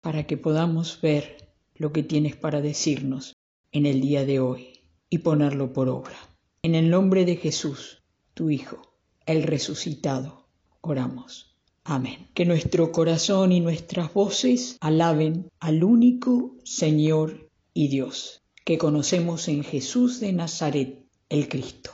para que podamos ver lo que tienes para decirnos en el día de hoy y ponerlo por obra. En el nombre de Jesús, tu Hijo, el resucitado, oramos. Amén. Que nuestro corazón y nuestras voces alaben al único Señor y Dios que conocemos en Jesús de Nazaret, el Cristo.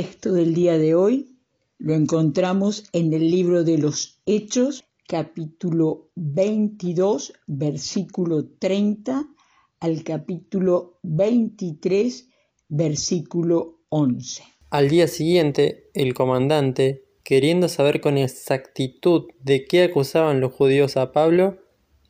Texto del día de hoy lo encontramos en el libro de los Hechos, capítulo 22, versículo 30 al capítulo 23, versículo 11. Al día siguiente, el comandante, queriendo saber con exactitud de qué acusaban los judíos a Pablo,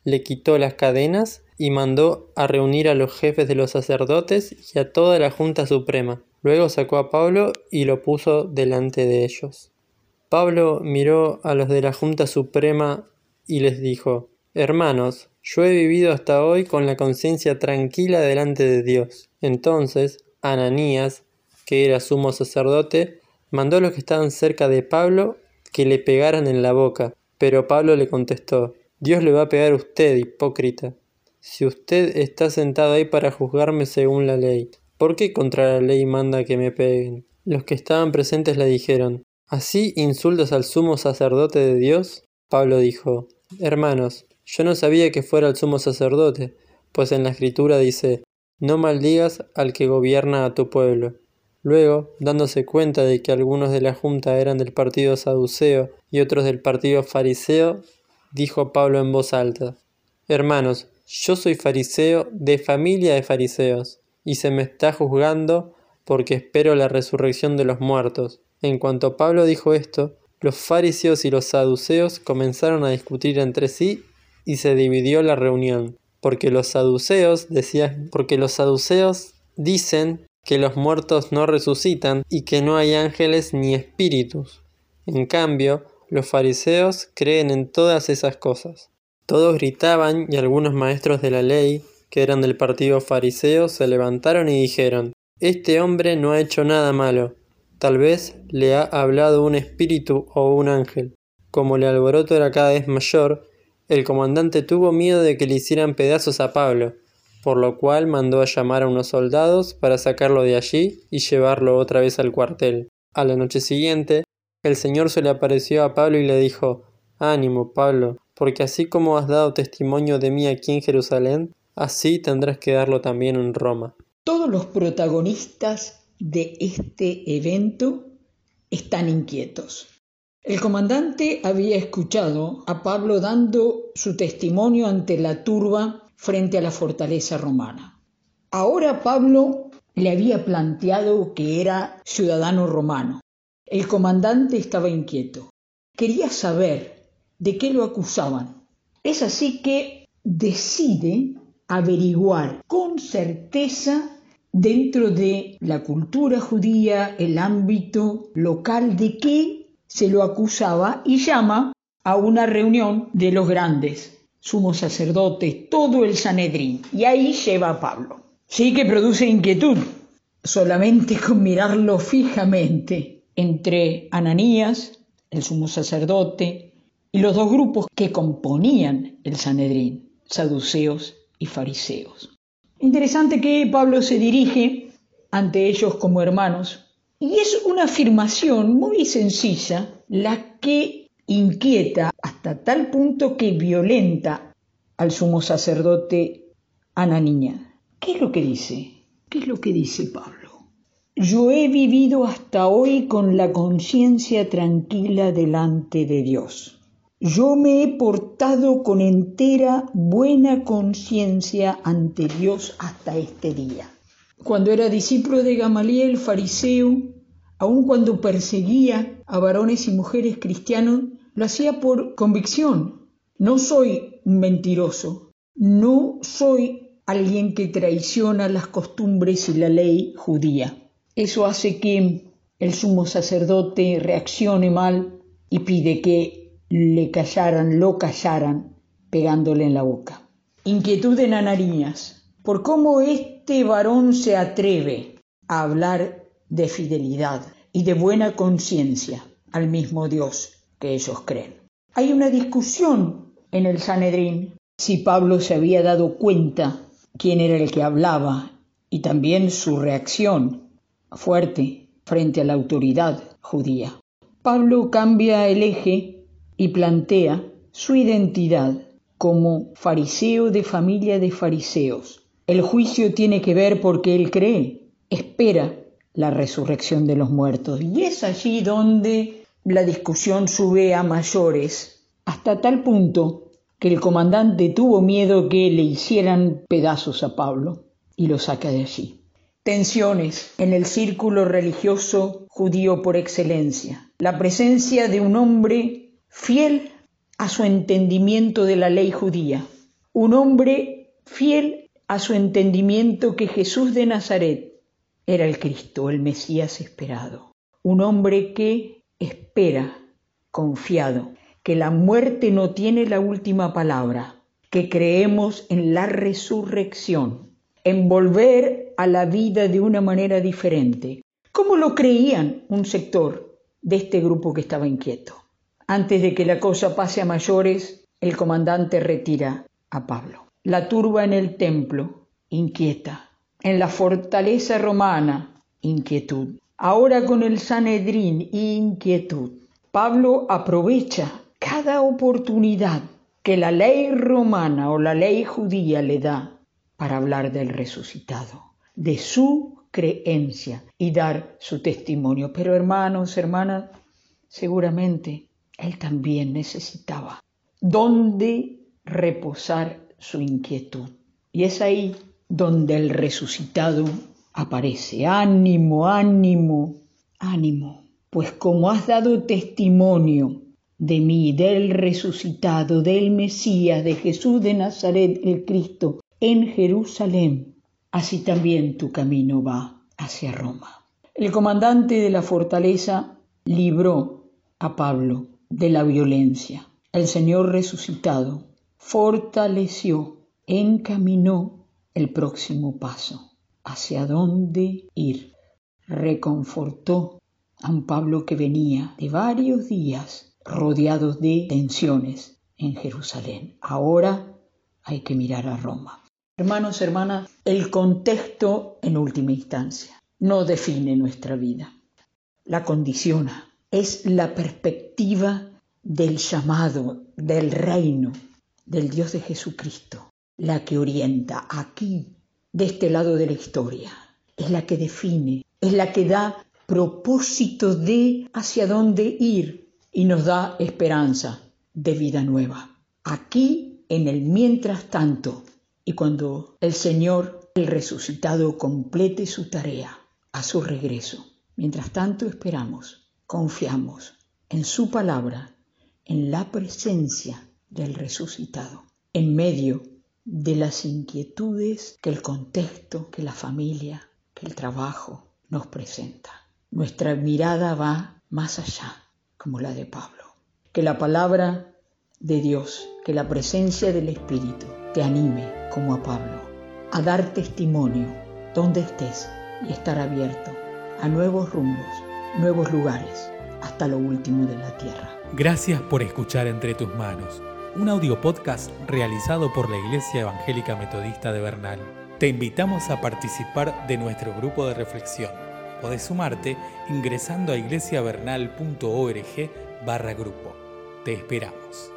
le quitó las cadenas y mandó a reunir a los jefes de los sacerdotes y a toda la Junta Suprema. Luego sacó a Pablo y lo puso delante de ellos. Pablo miró a los de la Junta Suprema y les dijo, Hermanos, yo he vivido hasta hoy con la conciencia tranquila delante de Dios. Entonces, Ananías, que era sumo sacerdote, mandó a los que estaban cerca de Pablo que le pegaran en la boca. Pero Pablo le contestó, Dios le va a pegar a usted, hipócrita. Si usted está sentado ahí para juzgarme según la ley, ¿Por qué contra la ley manda que me peguen? Los que estaban presentes le dijeron, ¿Así insultas al sumo sacerdote de Dios? Pablo dijo, Hermanos, yo no sabía que fuera el sumo sacerdote, pues en la escritura dice, No maldigas al que gobierna a tu pueblo. Luego, dándose cuenta de que algunos de la junta eran del partido saduceo y otros del partido fariseo, dijo Pablo en voz alta, Hermanos, yo soy fariseo de familia de fariseos y se me está juzgando porque espero la resurrección de los muertos. En cuanto Pablo dijo esto, los fariseos y los saduceos comenzaron a discutir entre sí y se dividió la reunión, porque los saduceos decían, porque los saduceos dicen que los muertos no resucitan y que no hay ángeles ni espíritus. En cambio, los fariseos creen en todas esas cosas. Todos gritaban y algunos maestros de la ley, que eran del partido fariseo, se levantaron y dijeron, Este hombre no ha hecho nada malo, tal vez le ha hablado un espíritu o un ángel. Como el alboroto era cada vez mayor, el comandante tuvo miedo de que le hicieran pedazos a Pablo, por lo cual mandó a llamar a unos soldados para sacarlo de allí y llevarlo otra vez al cuartel. A la noche siguiente, el Señor se le apareció a Pablo y le dijo, Ánimo, Pablo, porque así como has dado testimonio de mí aquí en Jerusalén, así tendrás que darlo también en Roma. Todos los protagonistas de este evento están inquietos. El comandante había escuchado a Pablo dando su testimonio ante la turba frente a la fortaleza romana. Ahora Pablo le había planteado que era ciudadano romano el comandante estaba inquieto. Quería saber de qué lo acusaban. Es así que decide averiguar con certeza dentro de la cultura judía, el ámbito local, de qué se lo acusaba y llama a una reunión de los grandes, sumos sacerdotes, todo el Sanedrín, y ahí lleva a Pablo. Sí que produce inquietud, solamente con mirarlo fijamente entre Ananías, el sumo sacerdote, y los dos grupos que componían el Sanedrín, saduceos y fariseos. Interesante que Pablo se dirige ante ellos como hermanos y es una afirmación muy sencilla la que inquieta hasta tal punto que violenta al sumo sacerdote Ananías. ¿Qué es lo que dice? ¿Qué es lo que dice Pablo? Yo he vivido hasta hoy con la conciencia tranquila delante de Dios. Yo me he portado con entera buena conciencia ante Dios hasta este día. Cuando era discípulo de Gamaliel, fariseo, aun cuando perseguía a varones y mujeres cristianos, lo hacía por convicción. No soy un mentiroso, no soy alguien que traiciona las costumbres y la ley judía. Eso hace que el sumo sacerdote reaccione mal y pide que le callaran, lo callaran, pegándole en la boca. Inquietud en Ananías por cómo este varón se atreve a hablar de fidelidad y de buena conciencia al mismo Dios que ellos creen. Hay una discusión en el Sanedrín si Pablo se había dado cuenta quién era el que hablaba y también su reacción fuerte frente a la autoridad judía. Pablo cambia el eje y plantea su identidad como fariseo de familia de fariseos. El juicio tiene que ver porque él cree, espera la resurrección de los muertos. Y es allí donde la discusión sube a mayores, hasta tal punto que el comandante tuvo miedo que le hicieran pedazos a Pablo y lo saca de allí tensiones en el círculo religioso judío por excelencia, la presencia de un hombre fiel a su entendimiento de la ley judía, un hombre fiel a su entendimiento que Jesús de Nazaret era el Cristo, el Mesías esperado, un hombre que espera, confiado, que la muerte no tiene la última palabra, que creemos en la resurrección envolver a la vida de una manera diferente, como lo creían un sector de este grupo que estaba inquieto. Antes de que la cosa pase a mayores, el comandante retira a Pablo. La turba en el templo, inquieta. En la fortaleza romana, inquietud. Ahora con el Sanedrín, inquietud. Pablo aprovecha cada oportunidad que la ley romana o la ley judía le da para hablar del resucitado, de su creencia y dar su testimonio. Pero hermanos, hermanas, seguramente él también necesitaba dónde reposar su inquietud. Y es ahí donde el resucitado aparece. Ánimo, ánimo, ánimo. Pues como has dado testimonio de mí, del resucitado, del Mesías, de Jesús de Nazaret, el Cristo, en Jerusalén, así también tu camino va hacia Roma. El comandante de la fortaleza libró a Pablo de la violencia. El Señor resucitado fortaleció, encaminó el próximo paso, hacia dónde ir. Reconfortó a un Pablo que venía de varios días rodeados de tensiones en Jerusalén. Ahora hay que mirar a Roma. Hermanos, hermanas, el contexto en última instancia no define nuestra vida, la condiciona. Es la perspectiva del llamado, del reino, del Dios de Jesucristo, la que orienta aquí, de este lado de la historia. Es la que define, es la que da propósito de hacia dónde ir y nos da esperanza de vida nueva. Aquí, en el mientras tanto, y cuando el Señor, el resucitado, complete su tarea a su regreso, mientras tanto esperamos, confiamos en su palabra, en la presencia del resucitado, en medio de las inquietudes que el contexto, que la familia, que el trabajo nos presenta. Nuestra mirada va más allá, como la de Pablo. Que la palabra de Dios, que la presencia del Espíritu te anime, como a Pablo, a dar testimonio donde estés y estar abierto a nuevos rumbos, nuevos lugares, hasta lo último de la tierra. Gracias por escuchar Entre tus manos, un audio podcast realizado por la Iglesia Evangélica Metodista de Bernal. Te invitamos a participar de nuestro grupo de reflexión Podés sumarte ingresando a iglesiavernal.org barra grupo. Te esperamos.